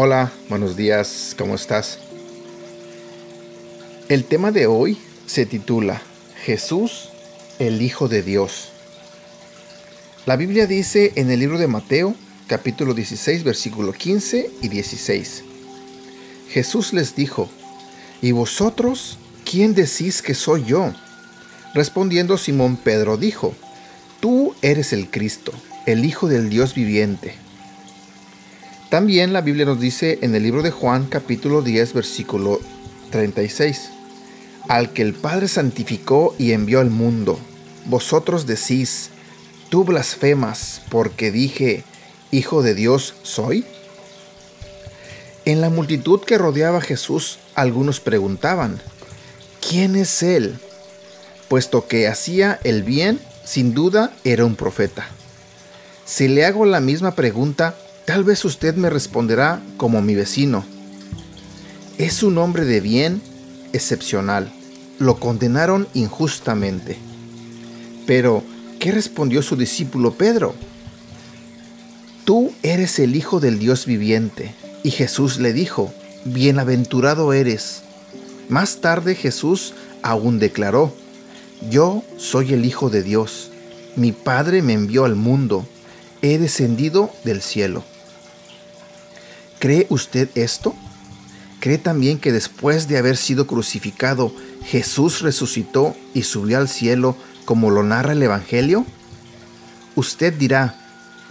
Hola, buenos días, ¿cómo estás? El tema de hoy se titula Jesús, el Hijo de Dios. La Biblia dice en el libro de Mateo, capítulo 16, versículo 15 y 16. Jesús les dijo, ¿y vosotros quién decís que soy yo? Respondiendo Simón Pedro dijo, Tú eres el Cristo, el Hijo del Dios viviente. También la Biblia nos dice en el libro de Juan capítulo 10 versículo 36, Al que el Padre santificó y envió al mundo, vosotros decís, tú blasfemas porque dije, Hijo de Dios soy. En la multitud que rodeaba a Jesús, algunos preguntaban, ¿quién es Él? Puesto que hacía el bien, sin duda era un profeta. Si le hago la misma pregunta, Tal vez usted me responderá como mi vecino. Es un hombre de bien excepcional. Lo condenaron injustamente. Pero, ¿qué respondió su discípulo Pedro? Tú eres el Hijo del Dios viviente. Y Jesús le dijo, Bienaventurado eres. Más tarde Jesús aún declaró, Yo soy el Hijo de Dios. Mi Padre me envió al mundo. He descendido del cielo. ¿Cree usted esto? ¿Cree también que después de haber sido crucificado, Jesús resucitó y subió al cielo como lo narra el Evangelio? Usted dirá,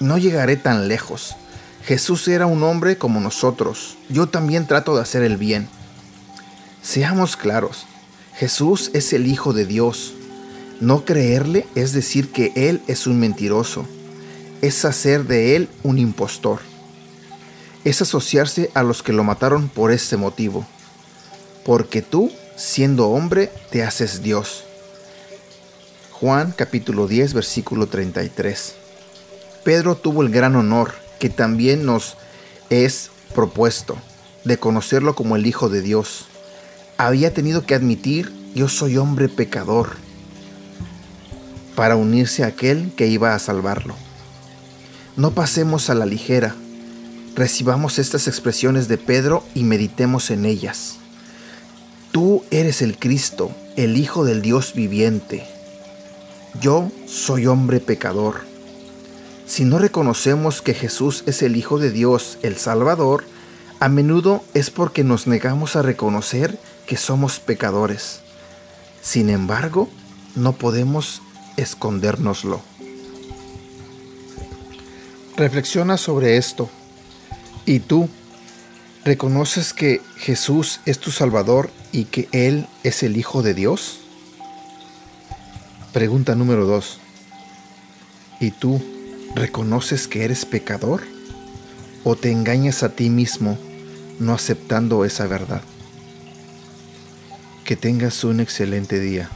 no llegaré tan lejos. Jesús era un hombre como nosotros. Yo también trato de hacer el bien. Seamos claros, Jesús es el Hijo de Dios. No creerle es decir que Él es un mentiroso. Es hacer de Él un impostor es asociarse a los que lo mataron por este motivo. Porque tú, siendo hombre, te haces Dios. Juan capítulo 10 versículo 33. Pedro tuvo el gran honor que también nos es propuesto de conocerlo como el Hijo de Dios. Había tenido que admitir, yo soy hombre pecador, para unirse a aquel que iba a salvarlo. No pasemos a la ligera recibamos estas expresiones de Pedro y meditemos en ellas. Tú eres el Cristo, el Hijo del Dios viviente. Yo soy hombre pecador. Si no reconocemos que Jesús es el Hijo de Dios, el Salvador, a menudo es porque nos negamos a reconocer que somos pecadores. Sin embargo, no podemos escondérnoslo. Reflexiona sobre esto. ¿Y tú reconoces que Jesús es tu Salvador y que Él es el Hijo de Dios? Pregunta número 2. ¿Y tú reconoces que eres pecador? ¿O te engañas a ti mismo no aceptando esa verdad? Que tengas un excelente día.